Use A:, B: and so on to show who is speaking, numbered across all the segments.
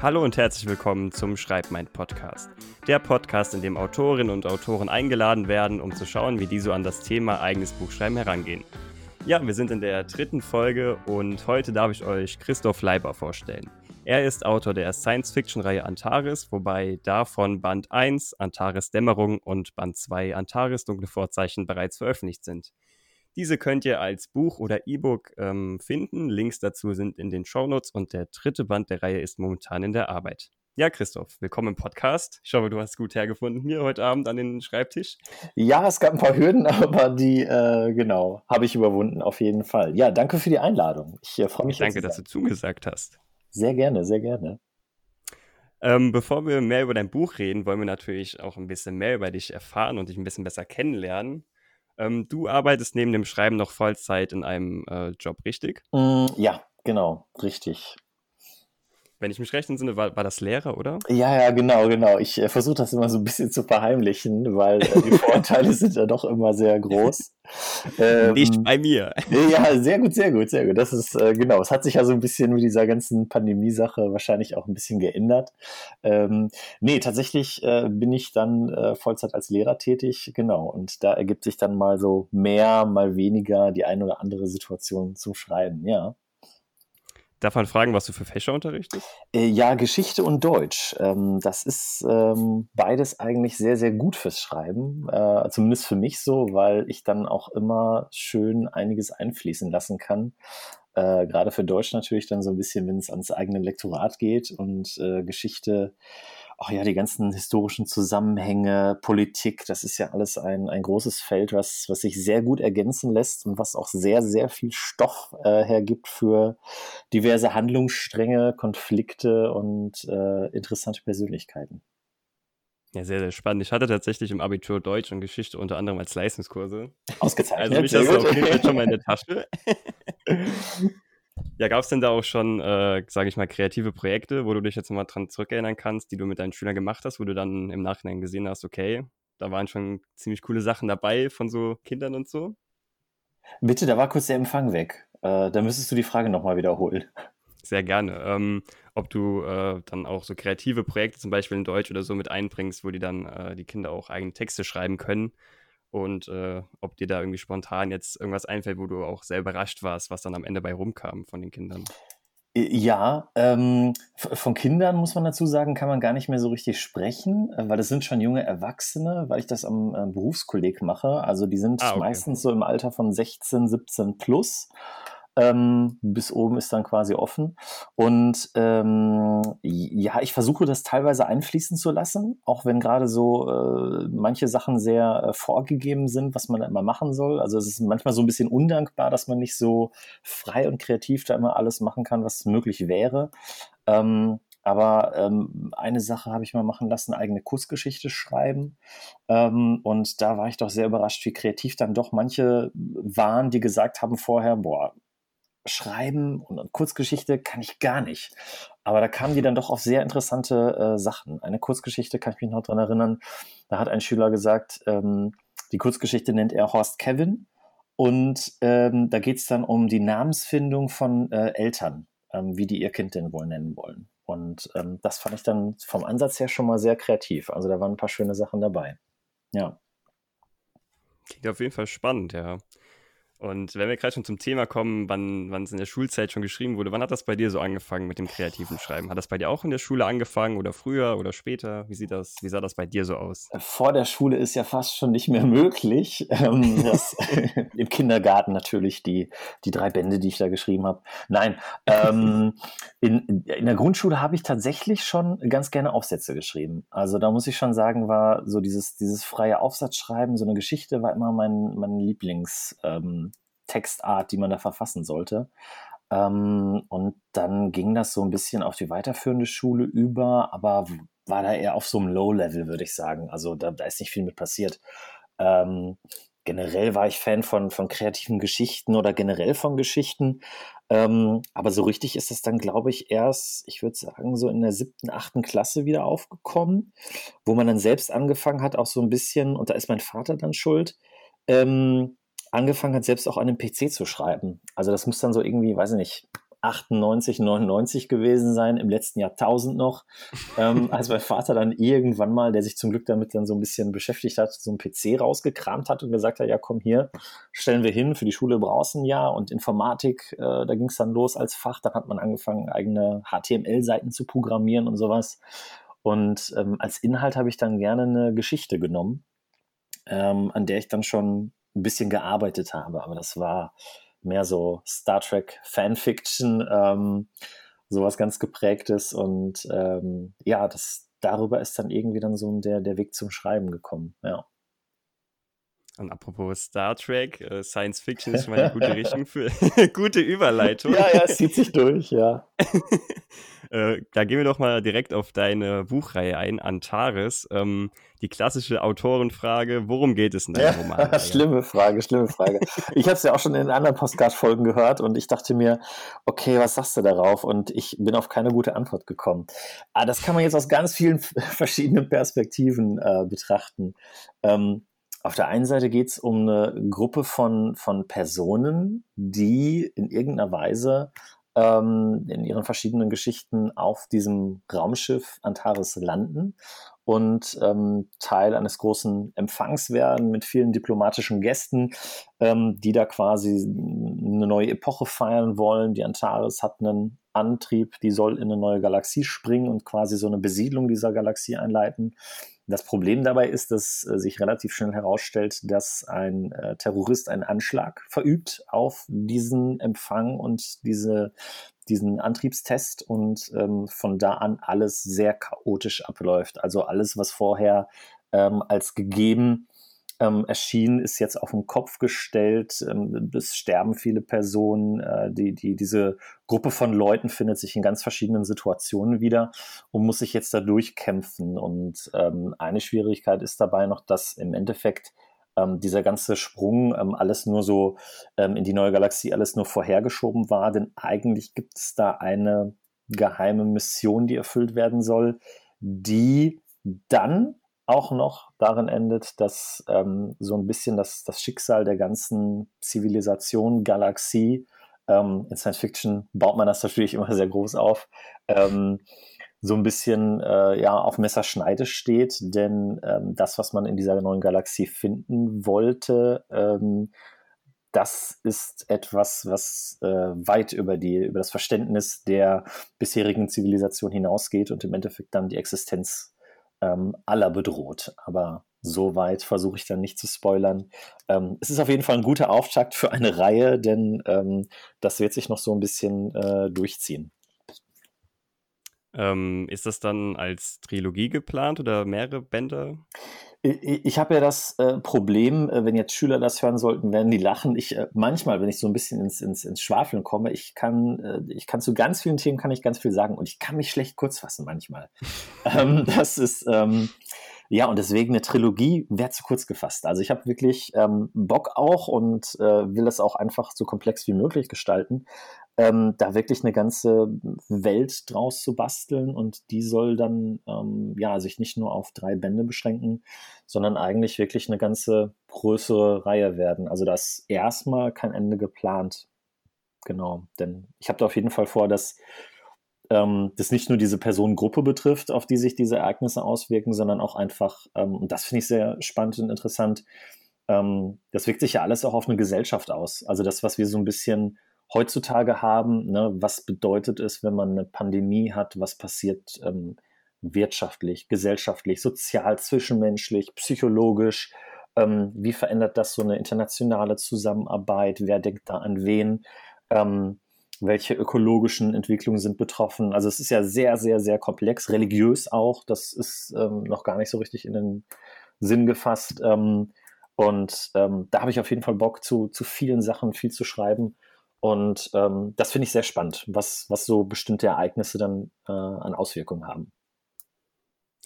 A: Hallo und herzlich willkommen zum Schreibmeint Podcast. Der Podcast, in dem Autorinnen und Autoren eingeladen werden, um zu schauen, wie die so an das Thema eigenes Buchschreiben herangehen. Ja, wir sind in der dritten Folge und heute darf ich euch Christoph Leiber vorstellen. Er ist Autor der Science-Fiction-Reihe Antares, wobei davon Band 1 Antares Dämmerung und Band 2 Antares Dunkle Vorzeichen bereits veröffentlicht sind. Diese könnt ihr als Buch oder E-Book ähm, finden. Links dazu sind in den Shownotes und der dritte Band der Reihe ist momentan in der Arbeit. Ja, Christoph, willkommen im Podcast. Ich hoffe, du hast gut hergefunden hier heute Abend an den Schreibtisch.
B: Ja, es gab ein paar Hürden, aber die, äh, genau, habe ich überwunden, auf jeden Fall. Ja, danke für die Einladung. Ich äh, freue mich.
A: Danke, dass du zugesagt hast.
B: Sehr gerne, sehr gerne.
A: Ähm, bevor wir mehr über dein Buch reden, wollen wir natürlich auch ein bisschen mehr über dich erfahren und dich ein bisschen besser kennenlernen. Ähm, du arbeitest neben dem Schreiben noch Vollzeit in einem äh, Job, richtig?
B: Mm, ja, genau, richtig.
A: Wenn ich mich recht entsinne, war, war das Lehrer, oder?
B: Ja, ja, genau, genau. Ich äh, versuche das immer so ein bisschen zu verheimlichen, weil äh, die Vorurteile sind ja doch immer sehr groß.
A: Ähm, Nicht bei mir.
B: Ja, sehr gut, sehr gut, sehr gut. Das ist, äh, genau, es hat sich ja so ein bisschen mit dieser ganzen Pandemie-Sache wahrscheinlich auch ein bisschen geändert. Ähm, nee, tatsächlich äh, bin ich dann äh, Vollzeit als Lehrer tätig, genau. Und da ergibt sich dann mal so mehr, mal weniger die eine oder andere Situation zum Schreiben, ja.
A: Darf man fragen, was du für Fächer unterrichtest?
B: Äh, ja, Geschichte und Deutsch. Ähm, das ist ähm, beides eigentlich sehr, sehr gut fürs Schreiben. Äh, zumindest für mich so, weil ich dann auch immer schön einiges einfließen lassen kann. Äh, gerade für Deutsch natürlich dann so ein bisschen, wenn es ans eigene Lektorat geht und Geschichte ach ja, die ganzen historischen Zusammenhänge, Politik, das ist ja alles ein, ein großes Feld, was, was sich sehr gut ergänzen lässt und was auch sehr, sehr viel Stoff äh, hergibt für diverse Handlungsstränge, Konflikte und äh, interessante Persönlichkeiten.
A: Ja, sehr, sehr spannend. Ich hatte tatsächlich im Abitur Deutsch und Geschichte unter anderem als Leistungskurse.
B: Ausgezeichnet.
A: Also mich hast du auf jeden Fall schon mal in der Tasche. Ja, gab es denn da auch schon, äh, sage ich mal, kreative Projekte, wo du dich jetzt mal dran zurückerinnern kannst, die du mit deinen Schülern gemacht hast, wo du dann im Nachhinein gesehen hast, okay, da waren schon ziemlich coole Sachen dabei von so Kindern und so?
B: Bitte, da war kurz der Empfang weg. Äh, da müsstest du die Frage nochmal wiederholen.
A: Sehr gerne. Ähm, ob du äh, dann auch so kreative Projekte, zum Beispiel in Deutsch oder so, mit einbringst, wo die dann äh, die Kinder auch eigene Texte schreiben können und äh, ob dir da irgendwie spontan jetzt irgendwas einfällt, wo du auch sehr überrascht warst, was dann am Ende bei rumkam von den Kindern.
B: Ja, ähm, von Kindern muss man dazu sagen, kann man gar nicht mehr so richtig sprechen, äh, weil das sind schon junge Erwachsene, weil ich das am äh, Berufskolleg mache. Also die sind ah, okay. meistens so im Alter von 16, 17 plus. Ähm, bis oben ist dann quasi offen. Und ähm, ja, ich versuche das teilweise einfließen zu lassen, auch wenn gerade so äh, manche Sachen sehr äh, vorgegeben sind, was man da immer machen soll. Also es ist manchmal so ein bisschen undankbar, dass man nicht so frei und kreativ da immer alles machen kann, was möglich wäre. Ähm, aber ähm, eine Sache habe ich mal machen lassen, eigene Kursgeschichte schreiben. Ähm, und da war ich doch sehr überrascht, wie kreativ dann doch manche waren, die gesagt haben vorher, boah, schreiben und Kurzgeschichte kann ich gar nicht. Aber da kamen die dann doch auf sehr interessante äh, Sachen. Eine Kurzgeschichte kann ich mich noch dran erinnern. Da hat ein Schüler gesagt, ähm, die Kurzgeschichte nennt er Horst Kevin. Und ähm, da geht es dann um die Namensfindung von äh, Eltern, ähm, wie die ihr Kind denn wohl nennen wollen. Und ähm, das fand ich dann vom Ansatz her schon mal sehr kreativ. Also da waren ein paar schöne Sachen dabei. Ja.
A: Klingt auf jeden Fall spannend, ja. Und wenn wir gerade schon zum Thema kommen, wann, es in der Schulzeit schon geschrieben wurde, wann hat das bei dir so angefangen mit dem kreativen Schreiben? Hat das bei dir auch in der Schule angefangen oder früher oder später? Wie sieht das, wie sah das bei dir so aus?
B: Vor der Schule ist ja fast schon nicht mehr möglich. Ähm, das, Im Kindergarten natürlich die, die drei Bände, die ich da geschrieben habe. Nein, ähm, in, in der Grundschule habe ich tatsächlich schon ganz gerne Aufsätze geschrieben. Also da muss ich schon sagen, war so dieses, dieses freie Aufsatzschreiben, so eine Geschichte war immer mein, mein Lieblings. Ähm, Textart, die man da verfassen sollte. Ähm, und dann ging das so ein bisschen auf die weiterführende Schule über, aber war da eher auf so einem Low-Level, würde ich sagen. Also da, da, ist nicht viel mit passiert. Ähm, generell war ich Fan von, von kreativen Geschichten oder generell von Geschichten. Ähm, aber so richtig ist das dann, glaube ich, erst, ich würde sagen, so in der siebten, achten Klasse wieder aufgekommen, wo man dann selbst angefangen hat, auch so ein bisschen, und da ist mein Vater dann schuld, ähm, angefangen hat, selbst auch an einem PC zu schreiben. Also das muss dann so irgendwie, weiß ich nicht, 98, 99 gewesen sein, im letzten Jahrtausend noch, ähm, als mein Vater dann irgendwann mal, der sich zum Glück damit dann so ein bisschen beschäftigt hat, so einen PC rausgekramt hat und gesagt hat, ja komm hier, stellen wir hin, für die Schule brauchst du ein Jahr und Informatik, äh, da ging es dann los als Fach, dann hat man angefangen, eigene HTML-Seiten zu programmieren und sowas. Und ähm, als Inhalt habe ich dann gerne eine Geschichte genommen, ähm, an der ich dann schon ein bisschen gearbeitet habe, aber das war mehr so Star Trek Fanfiction, ähm, sowas ganz geprägtes und ähm, ja, das darüber ist dann irgendwie dann so der, der Weg zum Schreiben gekommen, ja.
A: Und apropos Star Trek, äh, Science Fiction ist schon mal eine gute Richtung für gute Überleitung.
B: Ja, ja, es zieht sich durch, ja.
A: äh, da gehen wir doch mal direkt auf deine Buchreihe ein, Antares. Ähm, die klassische Autorenfrage, worum geht es in deinem ja, Roman?
B: schlimme Frage, schlimme Frage. ich habe es ja auch schon in anderen Postcard-Folgen gehört und ich dachte mir, okay, was sagst du darauf? Und ich bin auf keine gute Antwort gekommen. Aber ah, das kann man jetzt aus ganz vielen verschiedenen Perspektiven äh, betrachten. Ähm, auf der einen Seite geht es um eine Gruppe von, von Personen, die in irgendeiner Weise ähm, in ihren verschiedenen Geschichten auf diesem Raumschiff Antares landen und ähm, Teil eines großen Empfangs werden mit vielen diplomatischen Gästen, ähm, die da quasi eine neue Epoche feiern wollen. Die Antares hat einen Antrieb, die soll in eine neue Galaxie springen und quasi so eine Besiedlung dieser Galaxie einleiten. Das Problem dabei ist, dass äh, sich relativ schnell herausstellt, dass ein äh, Terrorist einen Anschlag verübt auf diesen Empfang und diese, diesen Antriebstest und ähm, von da an alles sehr chaotisch abläuft. Also alles, was vorher ähm, als gegeben ähm, erschienen, ist jetzt auf den Kopf gestellt. Ähm, es sterben viele Personen. Äh, die, die, diese Gruppe von Leuten findet sich in ganz verschiedenen Situationen wieder und muss sich jetzt da durchkämpfen. Und ähm, eine Schwierigkeit ist dabei noch, dass im Endeffekt ähm, dieser ganze Sprung, ähm, alles nur so ähm, in die neue Galaxie, alles nur vorhergeschoben war. Denn eigentlich gibt es da eine geheime Mission, die erfüllt werden soll, die dann auch noch darin endet, dass ähm, so ein bisschen das, das Schicksal der ganzen Zivilisation, Galaxie, ähm, in Science Fiction baut man das natürlich immer sehr groß auf, ähm, so ein bisschen äh, ja, auf Messerschneide steht, denn ähm, das, was man in dieser neuen Galaxie finden wollte, ähm, das ist etwas, was äh, weit über, die, über das Verständnis der bisherigen Zivilisation hinausgeht und im Endeffekt dann die Existenz ähm, aller bedroht. Aber so weit versuche ich dann nicht zu spoilern. Ähm, es ist auf jeden Fall ein guter Auftakt für eine Reihe, denn ähm, das wird sich noch so ein bisschen äh, durchziehen.
A: Ähm, ist das dann als Trilogie geplant oder mehrere Bände?
B: Ich habe ja das äh, Problem, äh, wenn jetzt Schüler das hören sollten, werden die lachen. Ich äh, manchmal, wenn ich so ein bisschen ins, ins, ins Schwafeln komme, ich kann, ich kann zu ganz vielen Themen kann ich ganz viel sagen und ich kann mich schlecht kurz fassen manchmal. ähm, das ist ähm, ja, und deswegen eine Trilogie wäre zu kurz gefasst. Also ich habe wirklich ähm, Bock auch und äh, will das auch einfach so komplex wie möglich gestalten, ähm, da wirklich eine ganze Welt draus zu basteln und die soll dann ähm, ja sich nicht nur auf drei Bände beschränken, sondern eigentlich wirklich eine ganze größere Reihe werden. Also da ist erstmal kein Ende geplant. Genau, denn ich habe da auf jeden Fall vor, dass ähm, das nicht nur diese Personengruppe betrifft, auf die sich diese Ereignisse auswirken, sondern auch einfach, ähm, und das finde ich sehr spannend und interessant, ähm, das wirkt sich ja alles auch auf eine Gesellschaft aus. Also das, was wir so ein bisschen heutzutage haben, ne, was bedeutet es, wenn man eine Pandemie hat, was passiert ähm, wirtschaftlich, gesellschaftlich, sozial, zwischenmenschlich, psychologisch, ähm, wie verändert das so eine internationale Zusammenarbeit, wer denkt da an wen, ähm, welche ökologischen Entwicklungen sind betroffen. Also es ist ja sehr, sehr, sehr komplex, religiös auch. Das ist ähm, noch gar nicht so richtig in den Sinn gefasst. Ähm, und ähm, da habe ich auf jeden Fall Bock zu, zu vielen Sachen, viel zu schreiben. Und ähm, das finde ich sehr spannend, was, was so bestimmte Ereignisse dann äh, an Auswirkungen haben.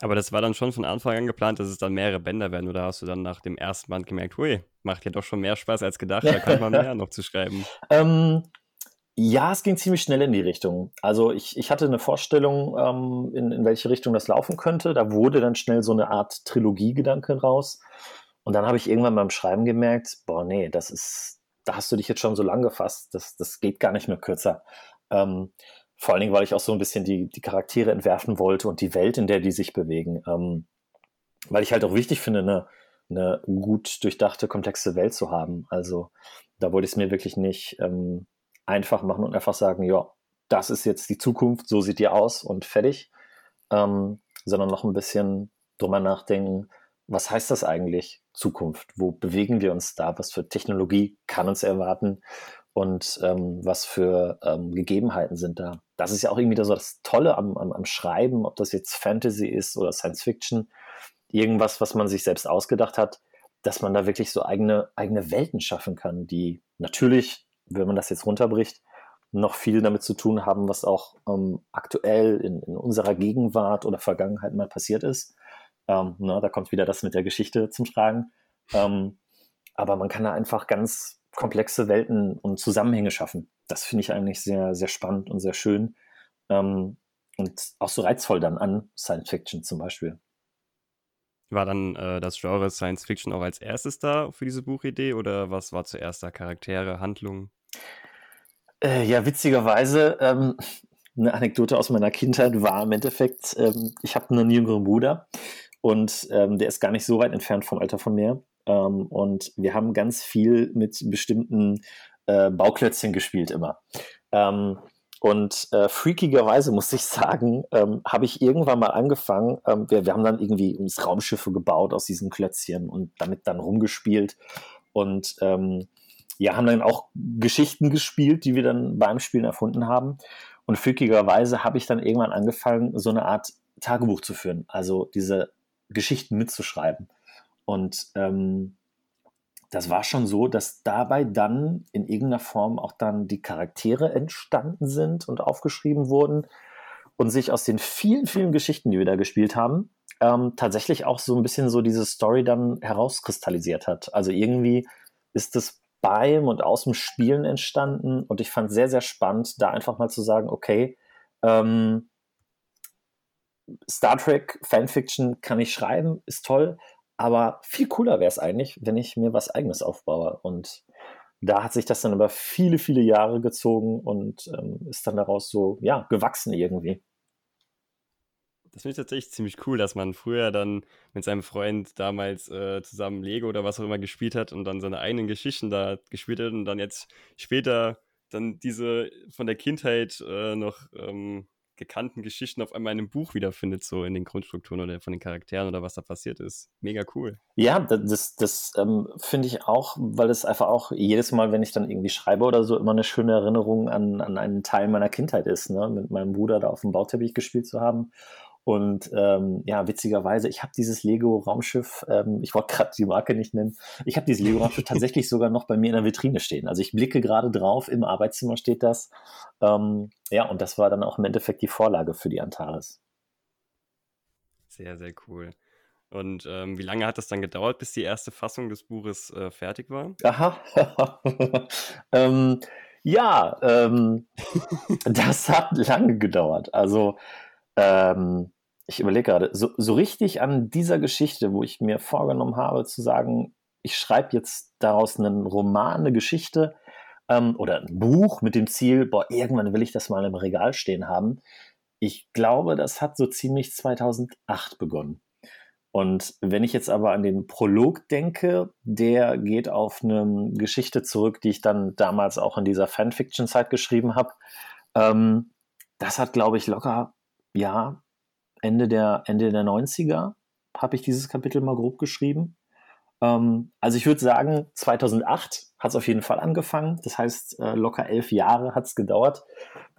A: Aber das war dann schon von Anfang an geplant, dass es dann mehrere Bänder werden, oder hast du dann nach dem ersten Band gemerkt, hui, macht ja doch schon mehr Spaß als gedacht, da kann man mehr noch zu schreiben?
B: Ja, es ging ziemlich schnell in die Richtung. Also ich, ich hatte eine Vorstellung, ähm, in, in welche Richtung das laufen könnte. Da wurde dann schnell so eine Art Trilogie-Gedanke raus. Und dann habe ich irgendwann beim Schreiben gemerkt, boah, nee, das ist, da hast du dich jetzt schon so lang gefasst, das, das geht gar nicht mehr kürzer. Ähm, vor allen Dingen, weil ich auch so ein bisschen die, die Charaktere entwerfen wollte und die Welt, in der die sich bewegen. Ähm, weil ich halt auch wichtig finde, eine, eine gut durchdachte, komplexe Welt zu haben. Also da wollte ich es mir wirklich nicht ähm, einfach machen und einfach sagen, ja, das ist jetzt die Zukunft, so sieht die aus und fertig, ähm, sondern noch ein bisschen drüber nachdenken, was heißt das eigentlich Zukunft? Wo bewegen wir uns da? Was für Technologie kann uns erwarten? Und ähm, was für ähm, Gegebenheiten sind da? Das ist ja auch irgendwie so das Tolle am, am, am Schreiben, ob das jetzt Fantasy ist oder Science Fiction, irgendwas, was man sich selbst ausgedacht hat, dass man da wirklich so eigene, eigene Welten schaffen kann, die natürlich, wenn man das jetzt runterbricht, noch viel damit zu tun haben, was auch ähm, aktuell in, in, unserer Gegenwart oder Vergangenheit mal passiert ist. Ähm, na, da kommt wieder das mit der Geschichte zum Tragen. Ähm, aber man kann da einfach ganz komplexe Welten und Zusammenhänge schaffen. Das finde ich eigentlich sehr, sehr spannend und sehr schön. Ähm, und auch so reizvoll dann an Science Fiction zum Beispiel.
A: War dann äh, das Genre Science Fiction auch als erstes da für diese Buchidee oder was war zuerst da? Charaktere, Handlungen?
B: Äh, ja, witzigerweise, ähm, eine Anekdote aus meiner Kindheit war im Endeffekt, ähm, ich habe einen jüngeren Bruder und ähm, der ist gar nicht so weit entfernt vom Alter von mir. Ähm, und wir haben ganz viel mit bestimmten äh, Bauklötzchen gespielt immer. Ähm, und äh, freakigerweise muss ich sagen, ähm, habe ich irgendwann mal angefangen, ähm, wir, wir haben dann irgendwie uns Raumschiffe gebaut aus diesen Klötzchen und damit dann rumgespielt. Und ähm, ja, haben dann auch Geschichten gespielt, die wir dann beim Spielen erfunden haben. Und freakigerweise habe ich dann irgendwann angefangen, so eine Art Tagebuch zu führen, also diese Geschichten mitzuschreiben. Und ähm, das war schon so, dass dabei dann in irgendeiner Form auch dann die Charaktere entstanden sind und aufgeschrieben wurden und sich aus den vielen, vielen Geschichten, die wir da gespielt haben, ähm, tatsächlich auch so ein bisschen so diese Story dann herauskristallisiert hat. Also irgendwie ist es beim und aus dem Spielen entstanden und ich fand sehr, sehr spannend, da einfach mal zu sagen, okay, ähm, Star Trek Fanfiction kann ich schreiben, ist toll, aber viel cooler wäre es eigentlich, wenn ich mir was eigenes aufbaue. Und da hat sich das dann über viele, viele Jahre gezogen und ähm, ist dann daraus so, ja, gewachsen irgendwie.
A: Das finde ich tatsächlich ziemlich cool, dass man früher dann mit seinem Freund damals äh, zusammen Lego oder was auch immer gespielt hat und dann seine eigenen Geschichten da gespielt hat und dann jetzt später dann diese von der Kindheit äh, noch ähm, gekannten Geschichten auf einmal in einem Buch wiederfindet, so in den Grundstrukturen oder von den Charakteren oder was da passiert ist. Mega cool.
B: Ja, das, das ähm, finde ich auch, weil es einfach auch jedes Mal, wenn ich dann irgendwie schreibe oder so, immer eine schöne Erinnerung an, an einen Teil meiner Kindheit ist, ne? mit meinem Bruder da auf dem Bauteppich gespielt zu haben und ähm, ja, witzigerweise, ich habe dieses Lego-Raumschiff, ähm, ich wollte gerade die Marke nicht nennen, ich habe dieses Lego-Raumschiff tatsächlich sogar noch bei mir in der Vitrine stehen. Also ich blicke gerade drauf, im Arbeitszimmer steht das. Ähm, ja, und das war dann auch im Endeffekt die Vorlage für die Antares.
A: Sehr, sehr cool. Und ähm, wie lange hat das dann gedauert, bis die erste Fassung des Buches äh, fertig war?
B: Aha. ähm, ja, ähm, das hat lange gedauert. Also ähm, ich überlege gerade, so, so richtig an dieser Geschichte, wo ich mir vorgenommen habe zu sagen, ich schreibe jetzt daraus einen Roman, eine Geschichte ähm, oder ein Buch mit dem Ziel, boah, irgendwann will ich das mal im Regal stehen haben. Ich glaube, das hat so ziemlich 2008 begonnen. Und wenn ich jetzt aber an den Prolog denke, der geht auf eine Geschichte zurück, die ich dann damals auch in dieser Fanfiction-Zeit geschrieben habe. Ähm, das hat, glaube ich, locker ja, Ende der, Ende der 90er habe ich dieses Kapitel mal grob geschrieben. Ähm, also ich würde sagen, 2008 hat es auf jeden Fall angefangen. Das heißt, äh, locker elf Jahre hat es gedauert.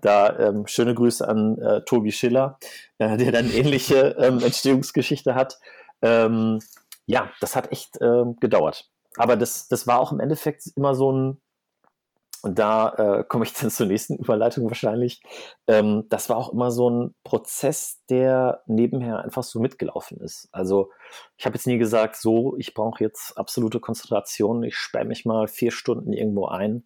B: Da ähm, schöne Grüße an äh, Tobi Schiller, äh, der dann ähnliche ähm, Entstehungsgeschichte hat. Ähm, ja, das hat echt ähm, gedauert. Aber das, das war auch im Endeffekt immer so ein, und da äh, komme ich dann zur nächsten Überleitung wahrscheinlich. Ähm, das war auch immer so ein Prozess, der nebenher einfach so mitgelaufen ist. Also ich habe jetzt nie gesagt, so, ich brauche jetzt absolute Konzentration, ich sperre mich mal vier Stunden irgendwo ein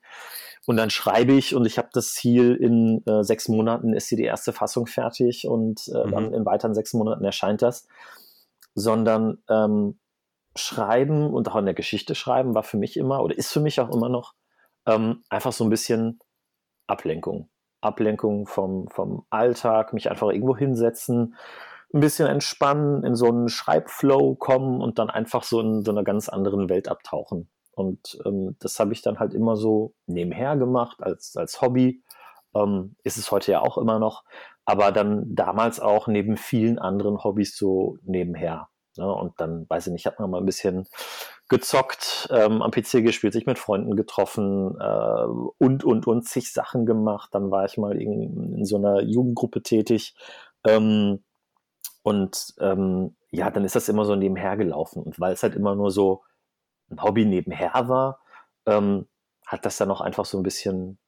B: und dann schreibe ich und ich habe das Ziel, in äh, sechs Monaten ist hier die erste Fassung fertig und äh, mhm. dann in weiteren sechs Monaten erscheint das. Sondern ähm, Schreiben und auch in der Geschichte schreiben war für mich immer oder ist für mich auch immer noch ähm, einfach so ein bisschen Ablenkung. Ablenkung vom, vom Alltag, mich einfach irgendwo hinsetzen, ein bisschen entspannen, in so einen Schreibflow kommen und dann einfach so in so einer ganz anderen Welt abtauchen. Und ähm, das habe ich dann halt immer so nebenher gemacht als, als Hobby. Ähm, ist es heute ja auch immer noch, aber dann damals auch neben vielen anderen Hobbys so nebenher. Ne? Und dann, weiß ich nicht, hat man mal ein bisschen gezockt, ähm, am PC gespielt, sich mit Freunden getroffen äh, und, und, und zig Sachen gemacht. Dann war ich mal in, in so einer Jugendgruppe tätig. Ähm, und ähm, ja, dann ist das immer so nebenher gelaufen. Und weil es halt immer nur so ein Hobby nebenher war, ähm, hat das dann auch einfach so ein bisschen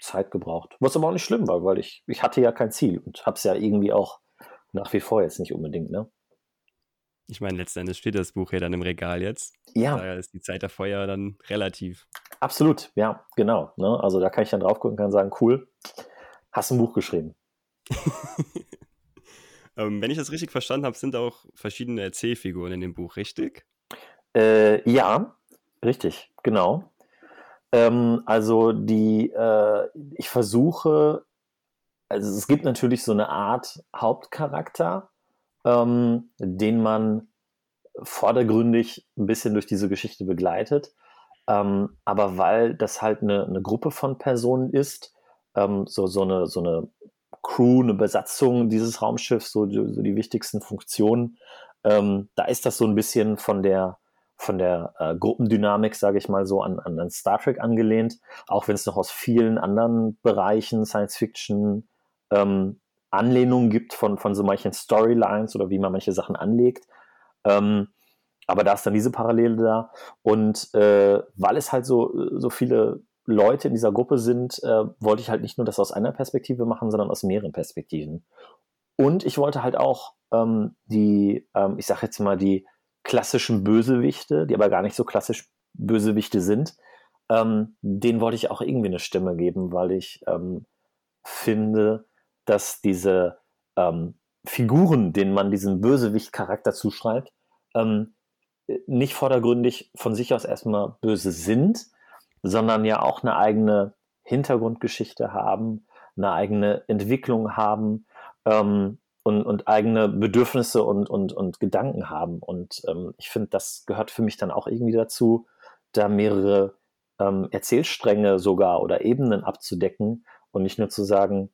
B: Zeit gebraucht. Was aber auch nicht schlimm war, weil ich, ich hatte ja kein Ziel und habe es ja irgendwie auch nach wie vor jetzt nicht unbedingt, ne?
A: Ich meine, letzten Endes steht das Buch ja dann im Regal jetzt.
B: Ja.
A: Daher ist die Zeit davor ja dann relativ.
B: Absolut, ja, genau. Ne? Also da kann ich dann drauf gucken und kann sagen, cool, hast ein Buch geschrieben.
A: ähm, wenn ich das richtig verstanden habe, sind auch verschiedene Erzählfiguren in dem Buch, richtig?
B: Äh, ja, richtig, genau. Ähm, also die, äh, ich versuche, also es gibt natürlich so eine Art Hauptcharakter, ähm, den man vordergründig ein bisschen durch diese Geschichte begleitet. Ähm, aber weil das halt eine, eine, Gruppe von Personen ist, ähm, so, so, eine, so eine Crew, eine Besatzung dieses Raumschiffs, so, so die wichtigsten Funktionen, ähm, da ist das so ein bisschen von der, von der äh, Gruppendynamik, sage ich mal so, an, an, an Star Trek angelehnt, auch wenn es noch aus vielen anderen Bereichen Science Fiction ähm, Anlehnungen gibt von, von so manchen Storylines oder wie man manche Sachen anlegt. Ähm, aber da ist dann diese Parallele da. Und äh, weil es halt so, so viele Leute in dieser Gruppe sind, äh, wollte ich halt nicht nur das aus einer Perspektive machen, sondern aus mehreren Perspektiven. Und ich wollte halt auch ähm, die, ähm, ich sag jetzt mal, die klassischen Bösewichte, die aber gar nicht so klassisch Bösewichte sind, ähm, denen wollte ich auch irgendwie eine Stimme geben, weil ich ähm, finde, dass diese ähm, Figuren, denen man diesen Bösewicht-Charakter zuschreibt, ähm, nicht vordergründig von sich aus erstmal böse sind, sondern ja auch eine eigene Hintergrundgeschichte haben, eine eigene Entwicklung haben, ähm, und, und eigene Bedürfnisse und, und, und Gedanken haben. Und ähm, ich finde, das gehört für mich dann auch irgendwie dazu, da mehrere ähm, Erzählstränge sogar oder Ebenen abzudecken und nicht nur zu sagen,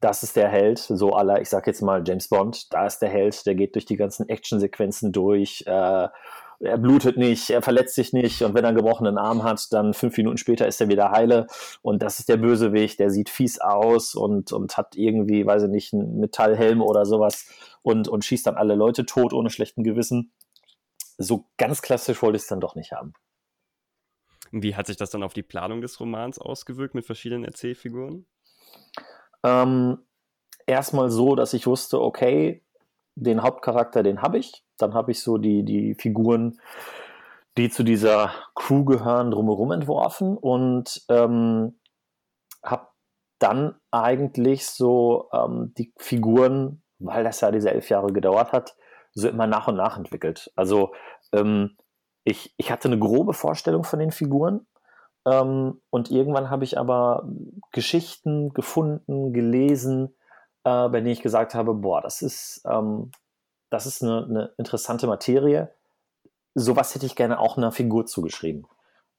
B: das ist der Held, so aller, ich sag jetzt mal James Bond, da ist der Held, der geht durch die ganzen Actionsequenzen durch, äh, er blutet nicht, er verletzt sich nicht und wenn er einen gebrochenen Arm hat, dann fünf Minuten später ist er wieder heile und das ist der Bösewicht, der sieht fies aus und, und hat irgendwie, weiß ich nicht, einen Metallhelm oder sowas und, und schießt dann alle Leute tot ohne schlechten Gewissen. So ganz klassisch wollte ich es dann doch nicht haben.
A: Wie hat sich das dann auf die Planung des Romans ausgewirkt mit verschiedenen Erzählfiguren?
B: Ähm, erstmal so, dass ich wusste, okay, den Hauptcharakter, den habe ich. Dann habe ich so die, die Figuren, die zu dieser Crew gehören, drumherum entworfen und ähm, habe dann eigentlich so ähm, die Figuren, weil das ja diese elf Jahre gedauert hat, so immer nach und nach entwickelt. Also ähm, ich, ich hatte eine grobe Vorstellung von den Figuren ähm, und irgendwann habe ich aber Geschichten gefunden, gelesen, äh, bei denen ich gesagt habe, boah, das ist, ähm, das ist eine, eine, interessante Materie. Sowas hätte ich gerne auch einer Figur zugeschrieben.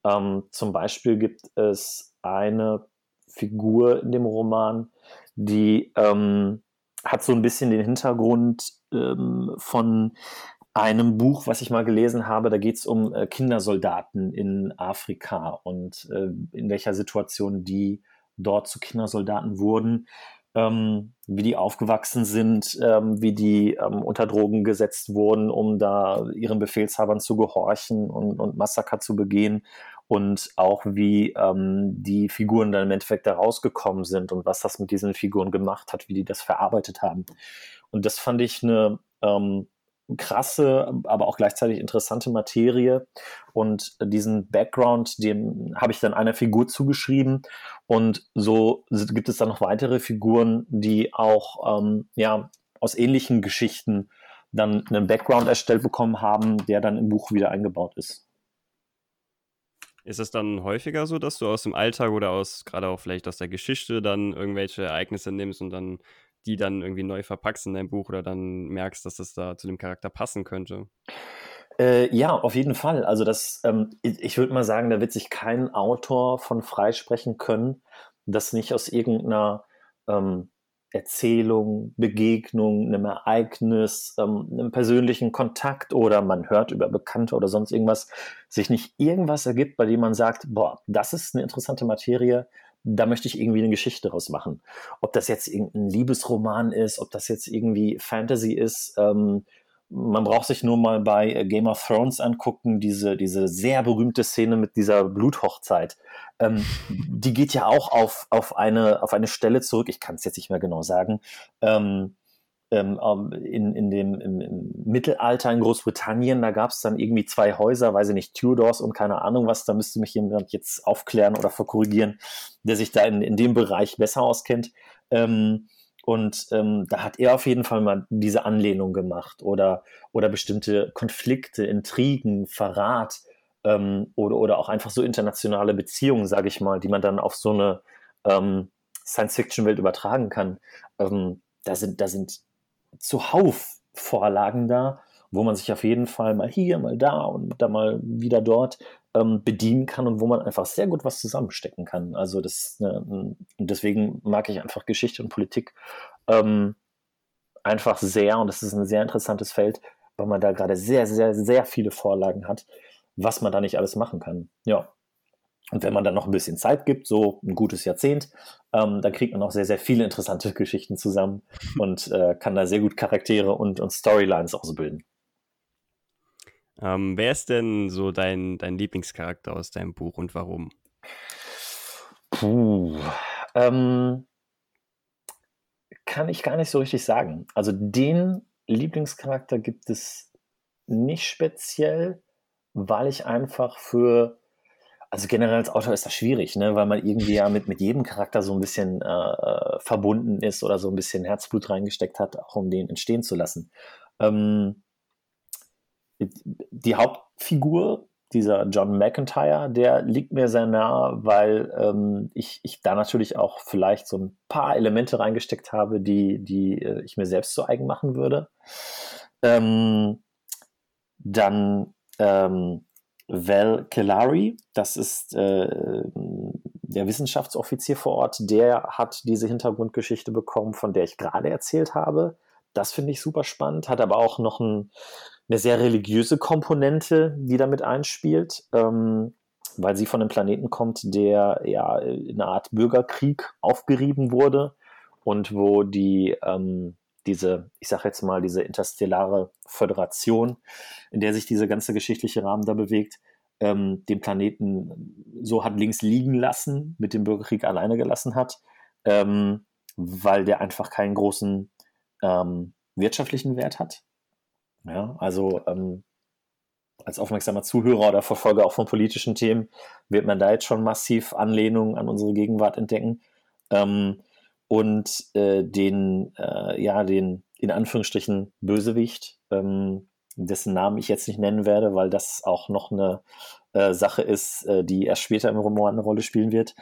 B: Ähm, zum Beispiel gibt es eine Figur in dem Roman, die ähm, hat so ein bisschen den Hintergrund ähm, von einem Buch, was ich mal gelesen habe. Da geht es um äh, Kindersoldaten in Afrika und äh, in welcher Situation die dort zu Kindersoldaten wurden ähm, wie die aufgewachsen sind, ähm, wie die ähm, unter Drogen gesetzt wurden, um da ihren Befehlshabern zu gehorchen und, und Massaker zu begehen und auch wie ähm, die Figuren dann im Endeffekt da rausgekommen sind und was das mit diesen Figuren gemacht hat, wie die das verarbeitet haben. Und das fand ich eine ähm, krasse, aber auch gleichzeitig interessante Materie. Und diesen Background, dem habe ich dann einer Figur zugeschrieben. Und so gibt es dann noch weitere Figuren, die auch ähm, ja, aus ähnlichen Geschichten dann einen Background erstellt bekommen haben, der dann im Buch wieder eingebaut ist.
A: Ist es dann häufiger so, dass du aus dem Alltag oder aus, gerade auch vielleicht aus der Geschichte, dann irgendwelche Ereignisse nimmst und dann die dann irgendwie neu verpackst in dein Buch oder dann merkst, dass das da zu dem Charakter passen könnte?
B: Äh, ja, auf jeden Fall. Also das, ähm, ich, ich würde mal sagen, da wird sich kein Autor von freisprechen können, das nicht aus irgendeiner ähm, Erzählung, Begegnung, einem Ereignis, ähm, einem persönlichen Kontakt oder man hört über Bekannte oder sonst irgendwas, sich nicht irgendwas ergibt, bei dem man sagt, boah, das ist eine interessante Materie, da möchte ich irgendwie eine Geschichte draus machen. Ob das jetzt irgendein Liebesroman ist, ob das jetzt irgendwie Fantasy ist, ähm, man braucht sich nur mal bei äh, Game of Thrones angucken, diese, diese sehr berühmte Szene mit dieser Bluthochzeit. Ähm, die geht ja auch auf, auf, eine, auf eine Stelle zurück, ich kann es jetzt nicht mehr genau sagen, ähm, ähm, in, in dem, im, im, Mittelalter in Großbritannien, da gab es dann irgendwie zwei Häuser, weiß ich nicht, Tudors und keine Ahnung was, da müsste mich jemand jetzt aufklären oder verkorrigieren, der sich da in, in dem Bereich besser auskennt. Ähm, und ähm, da hat er auf jeden Fall mal diese Anlehnung gemacht oder, oder bestimmte Konflikte, Intrigen, Verrat ähm, oder, oder auch einfach so internationale Beziehungen, sage ich mal, die man dann auf so eine ähm, Science-Fiction-Welt übertragen kann. Ähm, da, sind, da sind zuhauf Vorlagen da, wo man sich auf jeden Fall mal hier, mal da und da mal wieder dort ähm, bedienen kann und wo man einfach sehr gut was zusammenstecken kann. Also das eine, deswegen mag ich einfach Geschichte und Politik ähm, einfach sehr und das ist ein sehr interessantes Feld, weil man da gerade sehr, sehr, sehr viele Vorlagen hat, was man da nicht alles machen kann. Ja. Und wenn man dann noch ein bisschen Zeit gibt, so ein gutes Jahrzehnt, ähm, dann kriegt man auch sehr, sehr viele interessante Geschichten zusammen und äh, kann da sehr gut Charaktere und, und Storylines ausbilden.
A: Ähm, wer ist denn so dein, dein Lieblingscharakter aus deinem Buch und warum?
B: Puh. Ähm, kann ich gar nicht so richtig sagen. Also den Lieblingscharakter gibt es nicht speziell, weil ich einfach für, also generell als Autor ist das schwierig, ne? weil man irgendwie ja mit, mit jedem Charakter so ein bisschen äh, verbunden ist oder so ein bisschen Herzblut reingesteckt hat, auch um den entstehen zu lassen. Ähm, die Hauptfigur, dieser John McIntyre, der liegt mir sehr nah, weil ähm, ich, ich da natürlich auch vielleicht so ein paar Elemente reingesteckt habe, die, die äh, ich mir selbst zu eigen machen würde. Ähm, dann ähm, Val Kellari, das ist äh, der Wissenschaftsoffizier vor Ort, der hat diese Hintergrundgeschichte bekommen, von der ich gerade erzählt habe. Das finde ich super spannend, hat aber auch noch ein eine sehr religiöse Komponente, die damit einspielt, ähm, weil sie von einem Planeten kommt, der ja in einer Art Bürgerkrieg aufgerieben wurde und wo die ähm, diese, ich sage jetzt mal, diese interstellare Föderation, in der sich dieser ganze geschichtliche Rahmen da bewegt, ähm, den Planeten so hat links liegen lassen, mit dem Bürgerkrieg alleine gelassen hat, ähm, weil der einfach keinen großen ähm, wirtschaftlichen Wert hat. Ja, also ähm, als aufmerksamer Zuhörer oder Verfolger auch von politischen Themen wird man da jetzt schon massiv Anlehnungen an unsere Gegenwart entdecken. Ähm, und äh, den, äh, ja, den in Anführungsstrichen Bösewicht, ähm, dessen Namen ich jetzt nicht nennen werde, weil das auch noch eine äh, Sache ist, äh, die erst später im Roman eine Rolle spielen wird.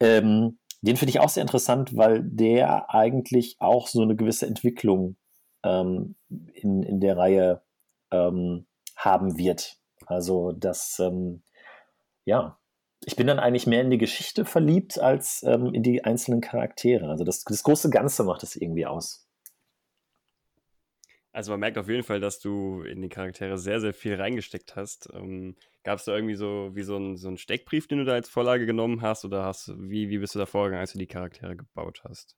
B: Ähm, den finde ich auch sehr interessant, weil der eigentlich auch so eine gewisse Entwicklung ähm, in, in der Reihe ähm, haben wird. Also das, ähm, ja, ich bin dann eigentlich mehr in die Geschichte verliebt als ähm, in die einzelnen Charaktere. Also das, das große Ganze macht es irgendwie aus.
A: Also man merkt auf jeden Fall, dass du in die Charaktere sehr, sehr viel reingesteckt hast. Ähm, Gab es da irgendwie so wie so ein, so ein Steckbrief, den du da als Vorlage genommen hast? Oder hast wie, wie bist du da vorgegangen, als du die Charaktere gebaut hast?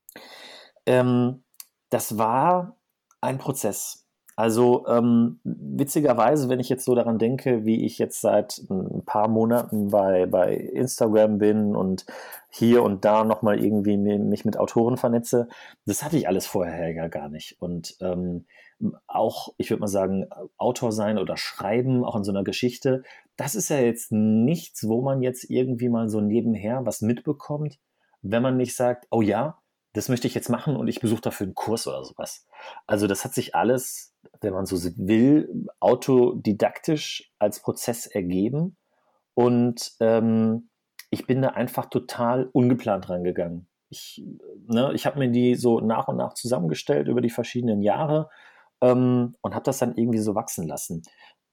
B: Ähm, das war ein Prozess. Also ähm, witzigerweise, wenn ich jetzt so daran denke, wie ich jetzt seit ein paar Monaten bei, bei Instagram bin und hier und da nochmal irgendwie mich mit Autoren vernetze, das hatte ich alles vorher ja gar nicht. Und ähm, auch, ich würde mal sagen, Autor sein oder schreiben, auch in so einer Geschichte, das ist ja jetzt nichts, wo man jetzt irgendwie mal so nebenher was mitbekommt, wenn man nicht sagt, oh ja, das möchte ich jetzt machen und ich besuche dafür einen Kurs oder sowas. Also das hat sich alles, wenn man so will, autodidaktisch als Prozess ergeben. Und ähm, ich bin da einfach total ungeplant rangegangen. Ich, ne, ich habe mir die so nach und nach zusammengestellt über die verschiedenen Jahre ähm, und habe das dann irgendwie so wachsen lassen.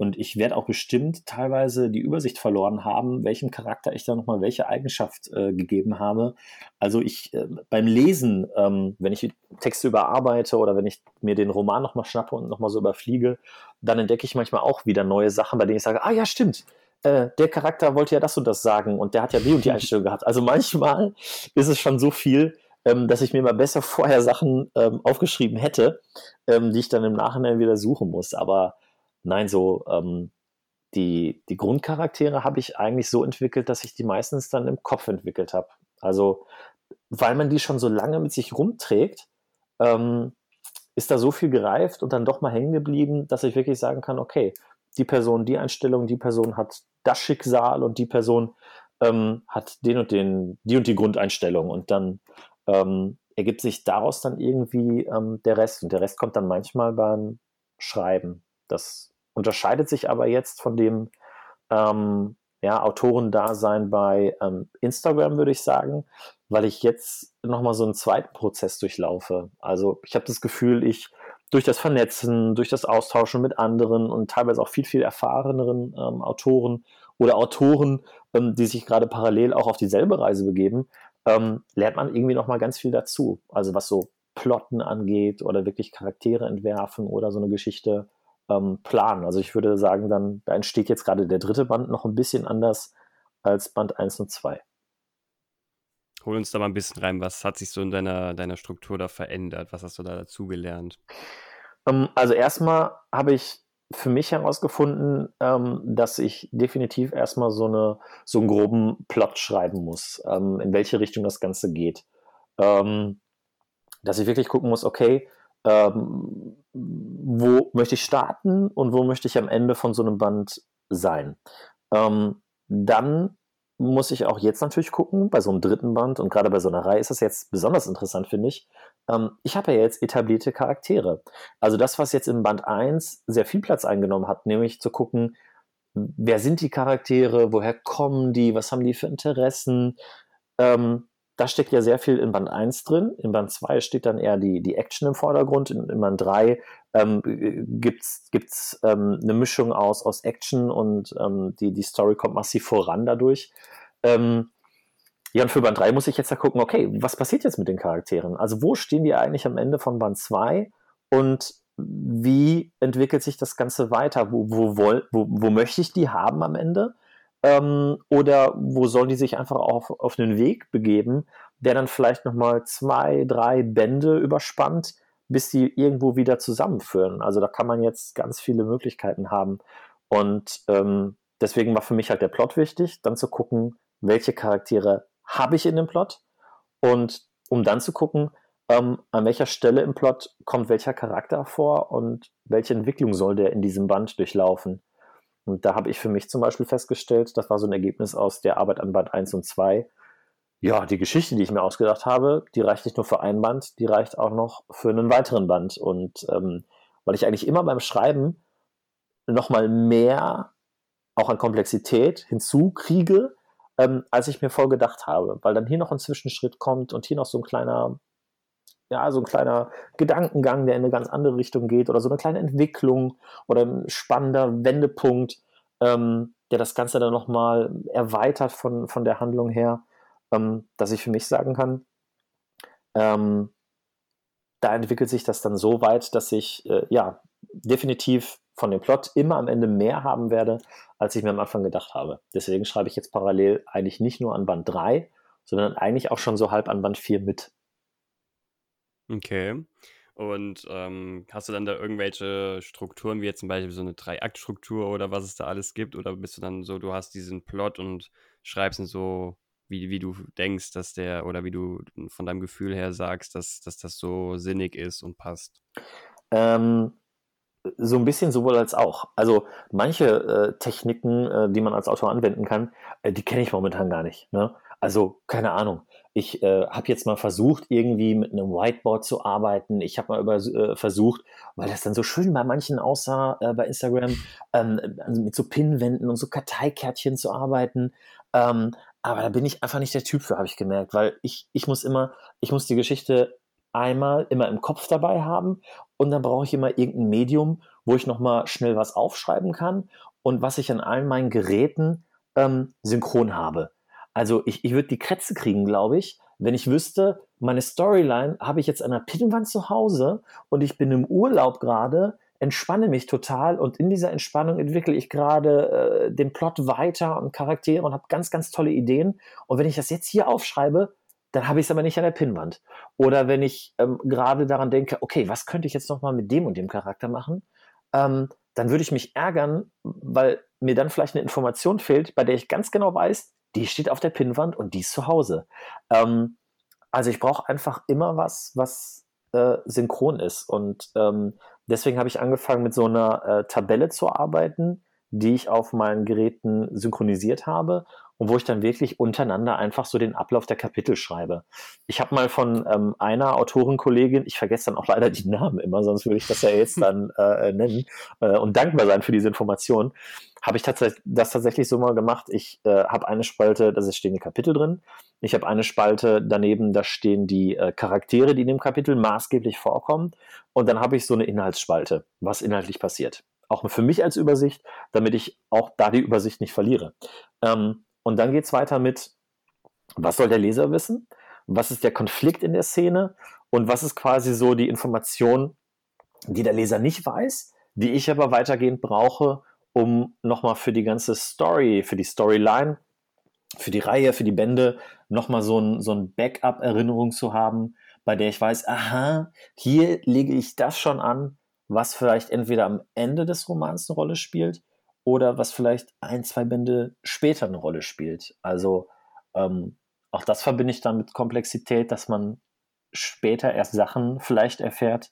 B: Und ich werde auch bestimmt teilweise die Übersicht verloren haben, welchem Charakter ich da nochmal welche Eigenschaft äh, gegeben habe. Also ich äh, beim Lesen, ähm, wenn ich Texte überarbeite oder wenn ich mir den Roman nochmal schnappe und nochmal so überfliege, dann entdecke ich manchmal auch wieder neue Sachen, bei denen ich sage, ah ja, stimmt, äh, der Charakter wollte ja das und das sagen und der hat ja die und die Einstellung gehabt. Also manchmal ist es schon so viel, ähm, dass ich mir mal besser vorher Sachen ähm, aufgeschrieben hätte, ähm, die ich dann im Nachhinein wieder suchen muss. Aber Nein, so ähm, die, die Grundcharaktere habe ich eigentlich so entwickelt, dass ich die meistens dann im Kopf entwickelt habe. Also, weil man die schon so lange mit sich rumträgt, ähm, ist da so viel gereift und dann doch mal hängen geblieben, dass ich wirklich sagen kann, okay, die Person die Einstellung, die Person hat das Schicksal und die Person ähm, hat den und den, die und die Grundeinstellung und dann ähm, ergibt sich daraus dann irgendwie ähm, der Rest und der Rest kommt dann manchmal beim Schreiben. Das unterscheidet sich aber jetzt von dem ähm, ja, Autorendasein bei ähm, Instagram, würde ich sagen, weil ich jetzt nochmal so einen zweiten Prozess durchlaufe. Also ich habe das Gefühl, ich durch das Vernetzen, durch das Austauschen mit anderen und teilweise auch viel, viel erfahreneren ähm, Autoren oder Autoren, ähm, die sich gerade parallel auch auf dieselbe Reise begeben, ähm, lernt man irgendwie nochmal ganz viel dazu. Also was so Plotten angeht oder wirklich Charaktere entwerfen oder so eine Geschichte ähm, planen. Also ich würde sagen, dann, da entsteht jetzt gerade der dritte Band noch ein bisschen anders als Band 1 und 2.
A: Hol uns da mal ein bisschen rein, was hat sich so in deiner, deiner Struktur da verändert? Was hast du da dazugelernt?
B: Ähm, also erstmal habe ich für mich herausgefunden, ähm, dass ich definitiv erstmal so, eine, so einen groben Plot schreiben muss, ähm, in welche Richtung das Ganze geht. Ähm, dass ich wirklich gucken muss, okay, ähm, wo möchte ich starten und wo möchte ich am Ende von so einem Band sein. Ähm, dann muss ich auch jetzt natürlich gucken, bei so einem dritten Band und gerade bei so einer Reihe ist das jetzt besonders interessant, finde ich. Ähm, ich habe ja jetzt etablierte Charaktere. Also das, was jetzt in Band 1 sehr viel Platz eingenommen hat, nämlich zu gucken, wer sind die Charaktere, woher kommen die, was haben die für Interessen, ähm, da steckt ja sehr viel in Band 1 drin. In Band 2 steht dann eher die, die Action im Vordergrund. In, in Band 3 ähm, gibt es ähm, eine Mischung aus, aus Action und ähm, die, die Story kommt massiv voran dadurch. Ähm, ja, und für Band 3 muss ich jetzt da gucken, okay, was passiert jetzt mit den Charakteren? Also wo stehen die eigentlich am Ende von Band 2 und wie entwickelt sich das Ganze weiter? Wo, wo, wo, wo möchte ich die haben am Ende? Ähm, oder wo sollen die sich einfach auf, auf einen Weg begeben, der dann vielleicht nochmal zwei, drei Bände überspannt, bis die irgendwo wieder zusammenführen. Also da kann man jetzt ganz viele Möglichkeiten haben. Und ähm, deswegen war für mich halt der Plot wichtig, dann zu gucken, welche Charaktere habe ich in dem Plot und um dann zu gucken, ähm, an welcher Stelle im Plot kommt welcher Charakter vor und welche Entwicklung soll der in diesem Band durchlaufen. Und da habe ich für mich zum Beispiel festgestellt, das war so ein Ergebnis aus der Arbeit an Band 1 und 2. Ja, die Geschichte, die ich mir ausgedacht habe, die reicht nicht nur für ein Band, die reicht auch noch für einen weiteren Band. Und ähm, weil ich eigentlich immer beim Schreiben nochmal mehr auch an Komplexität hinzukriege, ähm, als ich mir vorgedacht habe. Weil dann hier noch ein Zwischenschritt kommt und hier noch so ein kleiner ja, so ein kleiner Gedankengang, der in eine ganz andere Richtung geht oder so eine kleine Entwicklung oder ein spannender Wendepunkt, ähm, der das Ganze dann nochmal erweitert von, von der Handlung her, ähm, dass ich für mich sagen kann, ähm, da entwickelt sich das dann so weit, dass ich äh, ja definitiv von dem Plot immer am Ende mehr haben werde, als ich mir am Anfang gedacht habe. Deswegen schreibe ich jetzt parallel eigentlich nicht nur an Band 3, sondern eigentlich auch schon so halb an Band 4 mit.
A: Okay. Und ähm, hast du dann da irgendwelche Strukturen, wie jetzt zum Beispiel so eine Drei-Akt-Struktur oder was es da alles gibt? Oder bist du dann so, du hast diesen Plot und schreibst ihn so, wie, wie du denkst, dass der, oder wie du von deinem Gefühl her sagst, dass, dass das so sinnig ist und passt?
B: Ähm, so ein bisschen sowohl als auch. Also manche äh, Techniken, äh, die man als Autor anwenden kann, äh, die kenne ich momentan gar nicht. Ne? Also keine Ahnung ich äh, habe jetzt mal versucht, irgendwie mit einem Whiteboard zu arbeiten. Ich habe mal über, äh, versucht, weil das dann so schön bei manchen aussah äh, bei Instagram, ähm, also mit so Pinwänden und so Karteikärtchen zu arbeiten. Ähm, aber da bin ich einfach nicht der Typ für, habe ich gemerkt, weil ich, ich muss immer, ich muss die Geschichte einmal immer im Kopf dabei haben und dann brauche ich immer irgendein Medium, wo ich nochmal schnell was aufschreiben kann und was ich an allen meinen Geräten ähm, synchron habe. Also ich, ich würde die Krätze kriegen, glaube ich, wenn ich wüsste, meine Storyline habe ich jetzt an der Pinnwand zu Hause und ich bin im Urlaub gerade, entspanne mich total und in dieser Entspannung entwickle ich gerade äh, den Plot weiter und Charaktere und habe ganz, ganz tolle Ideen. Und wenn ich das jetzt hier aufschreibe, dann habe ich es aber nicht an der Pinnwand. Oder wenn ich ähm, gerade daran denke, okay, was könnte ich jetzt nochmal mit dem und dem Charakter machen, ähm, dann würde ich mich ärgern, weil mir dann vielleicht eine Information fehlt, bei der ich ganz genau weiß, die steht auf der Pinnwand und die ist zu Hause. Ähm, also ich brauche einfach immer was, was äh, synchron ist. Und ähm, deswegen habe ich angefangen, mit so einer äh, Tabelle zu arbeiten, die ich auf meinen Geräten synchronisiert habe und wo ich dann wirklich untereinander einfach so den Ablauf der Kapitel schreibe. Ich habe mal von ähm, einer Autorenkollegin, ich vergesse dann auch leider die Namen immer, sonst würde ich das ja jetzt dann äh, nennen äh, und dankbar sein für diese Information, habe ich tatsächlich das tatsächlich so mal gemacht. Ich äh, habe eine Spalte, da stehen die Kapitel drin. Ich habe eine Spalte daneben, da stehen die äh, Charaktere, die in dem Kapitel maßgeblich vorkommen. Und dann habe ich so eine Inhaltsspalte, was inhaltlich passiert. Auch für mich als Übersicht, damit ich auch da die Übersicht nicht verliere. Ähm, und dann geht es weiter mit, was soll der Leser wissen? Was ist der Konflikt in der Szene? Und was ist quasi so die Information, die der Leser nicht weiß, die ich aber weitergehend brauche, um nochmal für die ganze Story, für die Storyline, für die Reihe, für die Bände nochmal so ein, so ein Backup-Erinnerung zu haben, bei der ich weiß, aha, hier lege ich das schon an, was vielleicht entweder am Ende des Romans eine Rolle spielt oder was vielleicht ein, zwei Bände später eine Rolle spielt. Also ähm, auch das verbinde ich dann mit Komplexität, dass man später erst Sachen vielleicht erfährt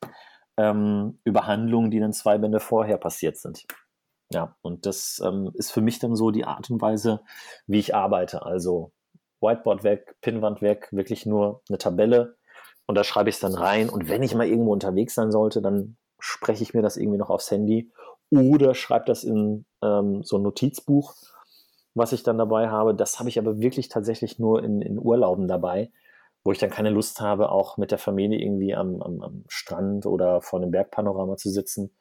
B: ähm, über Handlungen, die dann zwei Bände vorher passiert sind. Ja, und das ähm, ist für mich dann so die Art und Weise, wie ich arbeite. Also Whiteboard weg, Pinnwand weg, wirklich nur eine Tabelle und da schreibe ich es dann rein. Und wenn ich mal irgendwo unterwegs sein sollte, dann spreche ich mir das irgendwie noch aufs Handy oder schreibe das in ähm, so ein Notizbuch, was ich dann dabei habe. Das habe ich aber wirklich tatsächlich nur in, in Urlauben dabei, wo ich dann keine Lust habe, auch mit der Familie irgendwie am, am, am Strand oder vor einem Bergpanorama zu sitzen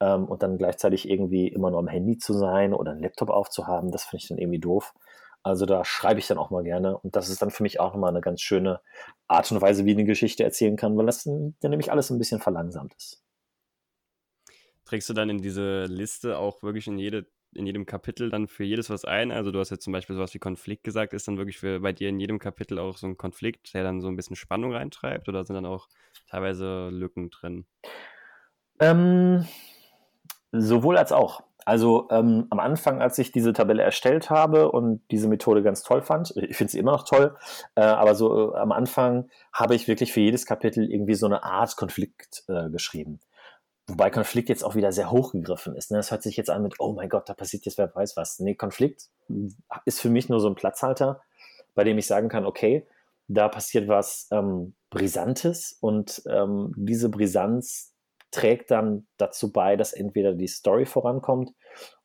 B: ähm, und dann gleichzeitig irgendwie immer nur am Handy zu sein oder einen Laptop aufzuhaben. Das finde ich dann irgendwie doof. Also da schreibe ich dann auch mal gerne. Und das ist dann für mich auch nochmal eine ganz schöne Art und Weise, wie eine Geschichte erzählen kann, weil das dann nämlich alles ein bisschen verlangsamt ist.
A: Trägst du dann in diese Liste auch wirklich in jede in jedem Kapitel dann für jedes was ein? Also du hast jetzt zum Beispiel sowas wie Konflikt gesagt, ist dann wirklich für bei dir in jedem Kapitel auch so ein Konflikt, der dann so ein bisschen Spannung reintreibt oder sind dann auch teilweise Lücken drin?
B: Ähm, sowohl als auch. Also ähm, am Anfang, als ich diese Tabelle erstellt habe und diese Methode ganz toll fand, ich finde sie immer noch toll, äh, aber so äh, am Anfang habe ich wirklich für jedes Kapitel irgendwie so eine Art Konflikt äh, geschrieben. Wobei Konflikt jetzt auch wieder sehr hochgegriffen ist. Ne? Das hört sich jetzt an mit, oh mein Gott, da passiert jetzt wer weiß was. Nee, Konflikt ist für mich nur so ein Platzhalter, bei dem ich sagen kann, okay, da passiert was ähm, Brisantes und ähm, diese Brisanz trägt dann dazu bei, dass entweder die Story vorankommt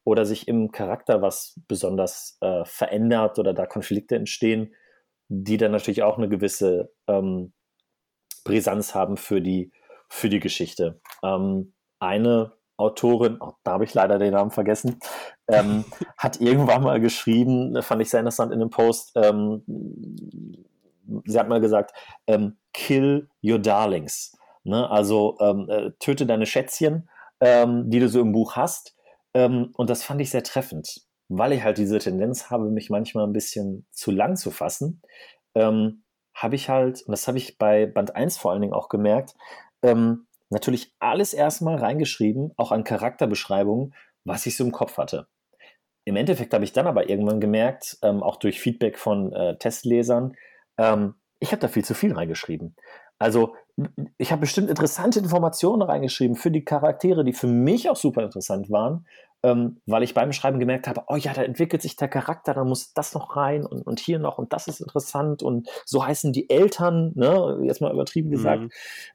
B: oder sich im Charakter was besonders äh, verändert oder da Konflikte entstehen, die dann natürlich auch eine gewisse ähm, Brisanz haben für die für die Geschichte. Ähm, eine Autorin, oh, da habe ich leider den Namen vergessen, ähm, hat irgendwann mal geschrieben, fand ich sehr interessant in einem Post, ähm, sie hat mal gesagt, ähm, kill your darlings. Ne? Also ähm, äh, töte deine Schätzchen, ähm, die du so im Buch hast. Und das fand ich sehr treffend, weil ich halt diese Tendenz habe, mich manchmal ein bisschen zu lang zu fassen. habe ich halt, und das habe ich bei Band 1 vor allen Dingen auch gemerkt, ähm, natürlich alles erstmal reingeschrieben, auch an Charakterbeschreibungen, was ich so im Kopf hatte. Im Endeffekt habe ich dann aber irgendwann gemerkt, ähm, auch durch Feedback von äh, Testlesern, ähm, ich habe da viel zu viel reingeschrieben. Also ich habe bestimmt interessante Informationen reingeschrieben für die Charaktere, die für mich auch super interessant waren. ähm, weil ich beim Schreiben gemerkt habe, oh ja, da entwickelt sich der Charakter, da muss das noch rein und, und hier noch und das ist interessant und so heißen die Eltern, ne, jetzt mal übertrieben gesagt. Mhm.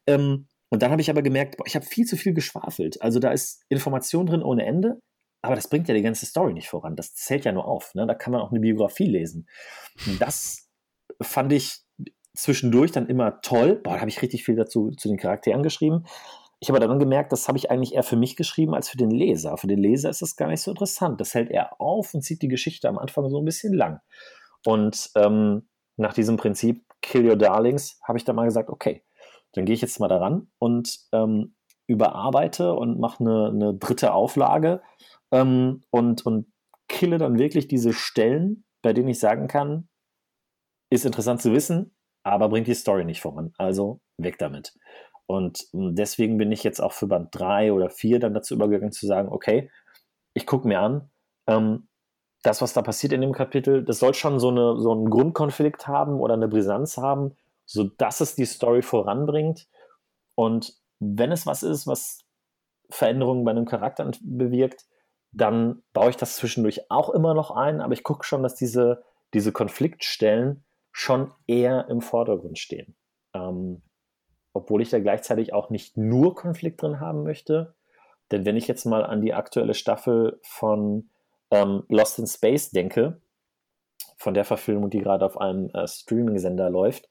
B: Ähm, und dann habe ich aber gemerkt, boah, ich habe viel zu viel geschwafelt. Also da ist Information drin ohne Ende, aber das bringt ja die ganze Story nicht voran. Das zählt ja nur auf. Ne? Da kann man auch eine Biografie lesen. Und das fand ich zwischendurch dann immer toll. Boah, da habe ich richtig viel dazu zu den Charakteren geschrieben. Ich habe dann gemerkt, das habe ich eigentlich eher für mich geschrieben als für den Leser. Für den Leser ist das gar nicht so interessant. Das hält er auf und zieht die Geschichte am Anfang so ein bisschen lang. Und ähm, nach diesem Prinzip Kill Your Darlings habe ich dann mal gesagt, okay, dann gehe ich jetzt mal daran und ähm, überarbeite und mache eine, eine dritte Auflage ähm, und, und kille dann wirklich diese Stellen, bei denen ich sagen kann, ist interessant zu wissen, aber bringt die Story nicht voran. Also weg damit. Und hm, deswegen bin ich jetzt auch für Band 3 oder 4 dann dazu übergegangen zu sagen, okay, ich gucke mir an, ähm, das, was da passiert in dem Kapitel, das soll schon so, eine, so einen Grundkonflikt haben oder eine Brisanz haben, sodass es die Story voranbringt. Und wenn es was ist, was Veränderungen bei einem Charakter bewirkt, dann baue ich das zwischendurch auch immer noch ein, aber ich gucke schon, dass diese, diese Konfliktstellen schon eher im Vordergrund stehen. Ähm, obwohl ich da gleichzeitig auch nicht nur Konflikt drin haben möchte. Denn wenn ich jetzt mal an die aktuelle Staffel von ähm, Lost in Space denke, von der Verfilmung, die gerade auf einem äh, Streaming-Sender läuft,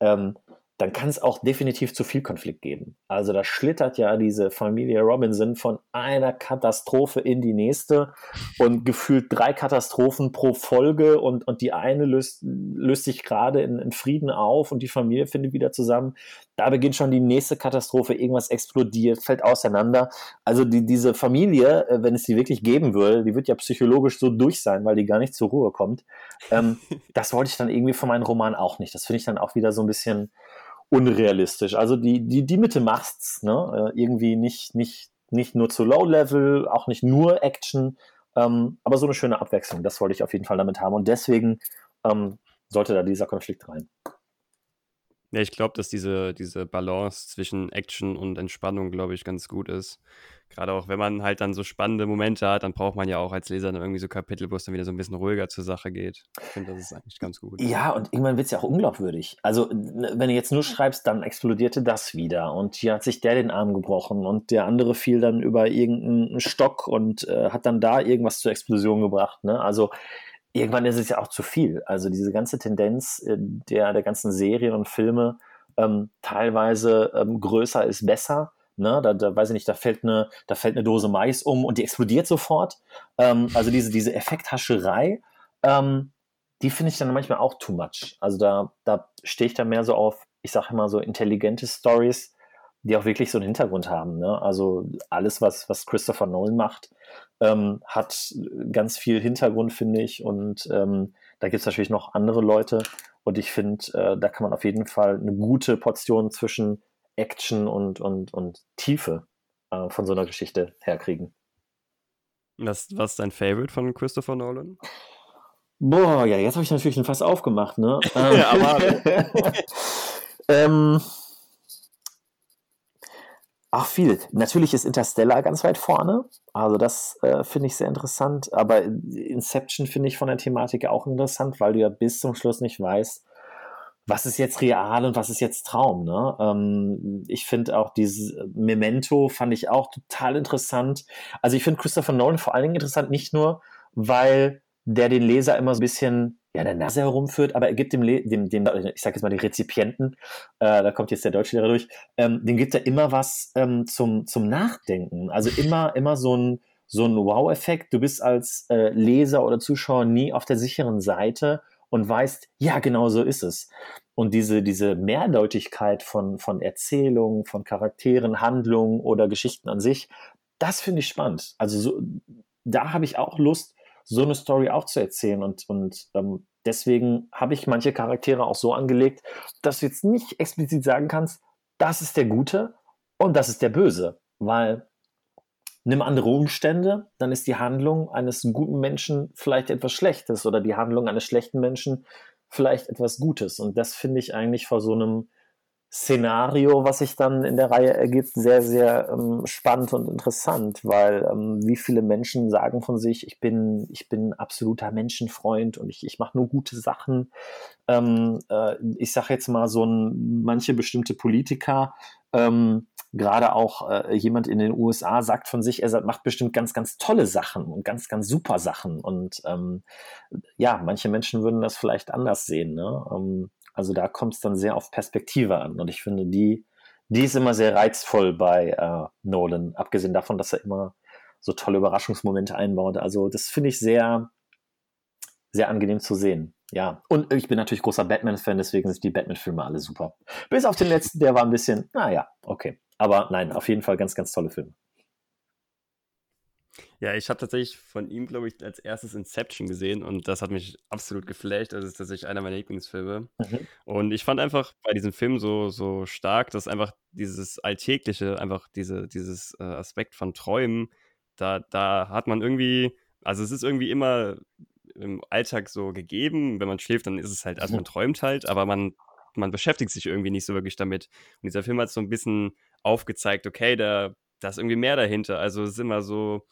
B: ähm, dann kann es auch definitiv zu viel Konflikt geben. Also da schlittert ja diese Familie Robinson von einer Katastrophe in die nächste und gefühlt drei Katastrophen pro Folge und, und die eine löst, löst sich gerade in, in Frieden auf und die Familie findet wieder zusammen. Da beginnt schon die nächste Katastrophe, irgendwas explodiert, fällt auseinander. Also die, diese Familie, äh, wenn es sie wirklich geben würde, die wird ja psychologisch so durch sein, weil die gar nicht zur Ruhe kommt. Ähm, das wollte ich dann irgendwie von meinem Roman auch nicht. Das finde ich dann auch wieder so ein bisschen unrealistisch. Also die, die, die Mitte macht's, ne? Äh, irgendwie nicht, nicht, nicht nur zu Low Level, auch nicht nur Action, ähm, aber so eine schöne Abwechslung. Das wollte ich auf jeden Fall damit haben. Und deswegen ähm, sollte da dieser Konflikt rein.
A: Ja, ich glaube, dass diese, diese Balance zwischen Action und Entspannung, glaube ich, ganz gut ist. Gerade auch, wenn man halt dann so spannende Momente hat, dann braucht man ja auch als Leser dann irgendwie so Kapitel, wo es dann wieder so ein bisschen ruhiger zur Sache geht. Ich finde, das ist eigentlich ganz gut.
B: Ja, und irgendwann wird es ja auch unglaubwürdig. Also, wenn du jetzt nur schreibst, dann explodierte das wieder und hier hat sich der den Arm gebrochen und der andere fiel dann über irgendeinen Stock und äh, hat dann da irgendwas zur Explosion gebracht. Ne? Also, irgendwann ist es ja auch zu viel. Also diese ganze Tendenz äh, der, der ganzen Serien und Filme, ähm, teilweise ähm, größer ist besser. Ne? Da, da weiß ich nicht, da fällt eine, da fällt eine Dose Mais um und die explodiert sofort. Ähm, also diese, diese Effekthascherei, ähm, die finde ich dann manchmal auch too much. Also da, da stehe ich dann mehr so auf, ich sage immer so intelligente Stories, die auch wirklich so einen Hintergrund haben. Ne? Also alles, was, was Christopher Nolan macht, ähm, hat ganz viel Hintergrund, finde ich. Und ähm, da gibt es natürlich noch andere Leute. Und ich finde, äh, da kann man auf jeden Fall eine gute Portion zwischen Action und, und, und Tiefe äh, von so einer Geschichte herkriegen.
A: Was, was ist dein Favorite von Christopher Nolan?
B: Boah, ja, jetzt habe ich natürlich ein Fass aufgemacht, ne? ja, aber. ähm, Ach, viel. Natürlich ist Interstellar ganz weit vorne. Also das äh, finde ich sehr interessant. Aber Inception finde ich von der Thematik auch interessant, weil du ja bis zum Schluss nicht weißt, was ist jetzt real und was ist jetzt Traum. Ne? Ähm, ich finde auch dieses Memento fand ich auch total interessant. Also ich finde Christopher Nolan vor allen Dingen interessant, nicht nur, weil der den Leser immer so ein bisschen ja, der Nase herumführt, aber er gibt dem, dem, dem ich sage jetzt mal, den Rezipienten, äh, da kommt jetzt der Deutschlehrer durch, ähm, dem gibt er immer was ähm, zum, zum Nachdenken. Also immer, immer so ein, so ein Wow-Effekt. Du bist als äh, Leser oder Zuschauer nie auf der sicheren Seite und weißt, ja, genau so ist es. Und diese, diese Mehrdeutigkeit von, von Erzählungen, von Charakteren, Handlungen oder Geschichten an sich, das finde ich spannend. Also so, da habe ich auch Lust, so eine Story auch zu erzählen. Und, und ähm, deswegen habe ich manche Charaktere auch so angelegt, dass du jetzt nicht explizit sagen kannst, das ist der Gute und das ist der Böse. Weil nimm andere Umstände, dann ist die Handlung eines guten Menschen vielleicht etwas Schlechtes oder die Handlung eines schlechten Menschen vielleicht etwas Gutes. Und das finde ich eigentlich vor so einem Szenario, was sich dann in der Reihe ergibt, sehr, sehr ähm, spannend und interessant, weil ähm, wie viele Menschen sagen von sich, ich bin, ich bin absoluter Menschenfreund und ich, ich mache nur gute Sachen. Ähm, äh, ich sage jetzt mal so ein, manche bestimmte Politiker, ähm, gerade auch äh, jemand in den USA sagt von sich, er macht bestimmt ganz, ganz tolle Sachen und ganz, ganz super Sachen. Und ähm, ja, manche Menschen würden das vielleicht anders sehen. Ne? Also da kommt es dann sehr auf Perspektive an. Und ich finde, die, die ist immer sehr reizvoll bei äh, Nolan, abgesehen davon, dass er immer so tolle Überraschungsmomente einbaut. Also das finde ich sehr, sehr angenehm zu sehen. Ja, und ich bin natürlich großer Batman-Fan, deswegen sind die Batman-Filme alle super. Bis auf den letzten, der war ein bisschen, naja, okay. Aber nein, auf jeden Fall ganz, ganz tolle Filme.
A: Ja, ich habe tatsächlich von ihm, glaube ich, als erstes Inception gesehen und das hat mich absolut geflasht. Das ist tatsächlich einer meiner Lieblingsfilme. Mhm. Und ich fand einfach bei diesem Film so, so stark, dass einfach dieses Alltägliche, einfach diese, dieses äh, Aspekt von Träumen, da, da hat man irgendwie, also es ist irgendwie immer im Alltag so gegeben. Wenn man schläft, dann ist es halt, also man träumt halt, aber man, man beschäftigt sich irgendwie nicht so wirklich damit. Und dieser Film hat so ein bisschen aufgezeigt, okay, da, da ist irgendwie mehr dahinter. Also es ist immer so,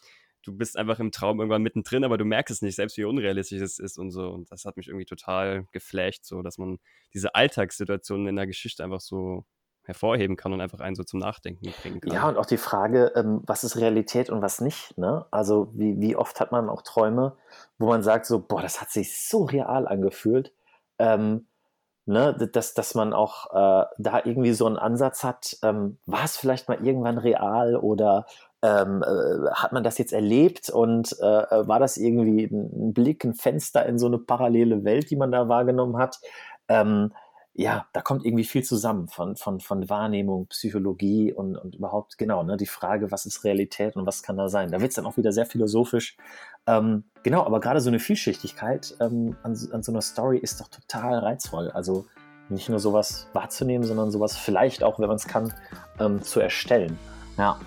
A: du bist einfach im Traum irgendwann mittendrin, aber du merkst es nicht, selbst wie unrealistisch es ist und so. Und das hat mich irgendwie total geflasht, so dass man diese Alltagssituationen in der Geschichte einfach so hervorheben kann und einfach einen so zum Nachdenken bringen kann.
B: Ja, und auch die Frage, ähm, was ist Realität und was nicht. Ne? Also wie, wie oft hat man auch Träume, wo man sagt so, boah, das hat sich so real angefühlt. Ähm, ne, dass, dass man auch äh, da irgendwie so einen Ansatz hat, ähm, war es vielleicht mal irgendwann real oder ähm, äh, hat man das jetzt erlebt und äh, äh, war das irgendwie ein Blick, ein Fenster in so eine parallele Welt, die man da wahrgenommen hat? Ähm, ja, da kommt irgendwie viel zusammen von, von, von Wahrnehmung, Psychologie und, und überhaupt, genau, ne, die Frage, was ist Realität und was kann da sein? Da wird es dann auch wieder sehr philosophisch. Ähm, genau, aber gerade so eine Vielschichtigkeit ähm, an, an so einer Story ist doch total reizvoll. Also nicht nur sowas wahrzunehmen, sondern sowas vielleicht auch, wenn man es kann, ähm, zu erstellen. Ja.